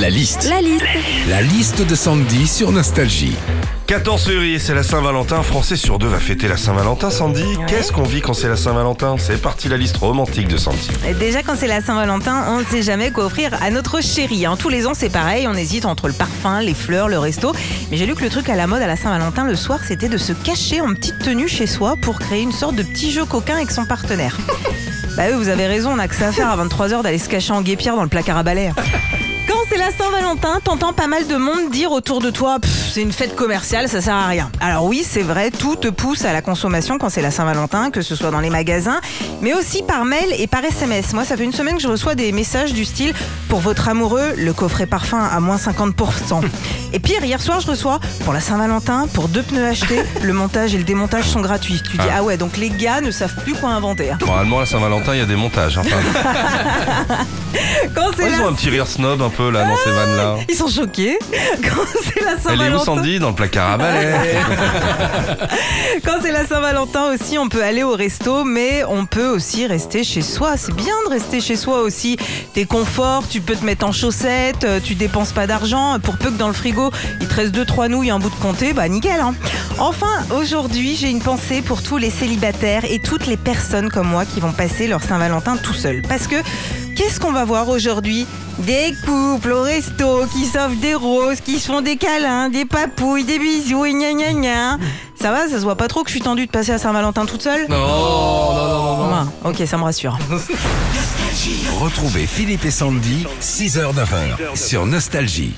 La liste. La liste. La liste de Sandy sur Nostalgie. 14 février, c'est la Saint-Valentin. Un Français sur deux va fêter la Saint-Valentin. Sandy, qu'est-ce qu'on vit quand c'est la Saint-Valentin? C'est parti la liste romantique de Sandy. Et Déjà, quand c'est la Saint-Valentin, on ne sait jamais quoi offrir à notre chérie. hein. Tous les ans, c'est pareil. On hésite entre le parfum, les fleurs, le resto. Mais j'ai lu que le truc à la mode à la Saint-Valentin le soir, c'était de se cacher en petite tenue chez soi pour créer une sorte de petit jeu coquin avec son partenaire. bah oui, vous avez raison, on a que ça à faire à 23h d'aller se cacher en guépière dans le placard à balai. Saint-Valentin, t'entends pas mal de monde dire autour de toi c'est une fête commerciale, ça sert à rien. Alors oui, c'est vrai, tout te pousse à la consommation quand c'est la Saint-Valentin, que ce soit dans les magasins, mais aussi par mail et par SMS. Moi, ça fait une semaine que je reçois des messages du style pour votre amoureux, le coffret parfum à moins 50%. Et pire, hier soir, je reçois pour la Saint-Valentin, pour deux pneus achetés, le montage et le démontage sont gratuits. Tu dis ah ouais, donc les gars ne savent plus quoi inventer. hein. Normalement, la Saint-Valentin, il y a des montages. hein. Enfin, Quand c'est ouais, ils ont un petit rire snob un peu là dans ces vannes-là. Ils sont choqués. Quand c'est la Elle est où Saint-Valentin. Sandy? Dans le placard à balai. Quand c'est la Saint-Valentin aussi, on peut aller au resto, mais on peut aussi rester chez soi. C'est bien de rester chez soi aussi. T'es confort, tu peux te mettre en chaussettes, euh, tu dépenses pas d'argent. Pour peu que dans le frigo, il te reste deux trois nouilles, un bout de comté, bah nickel. Hein. Enfin, aujourd'hui, j'ai une pensée pour tous les célibataires et toutes les personnes comme moi qui vont passer leur Saint-Valentin tout seuls. Parce que qu'est-ce qu'on va voir aujourd'hui? Des couples au resto qui s'offrent des roses, qui se font des câlins, des papouilles, des bisous, et gna gna gna. Ça va, ça se voit pas trop que je suis tendue de passer à Saint-Valentin toute seule? Non, non, non, non. Ah, Ok, ça me rassure. Retrouvez Philippe et Sandy, 6h-9h sur Nostalgie.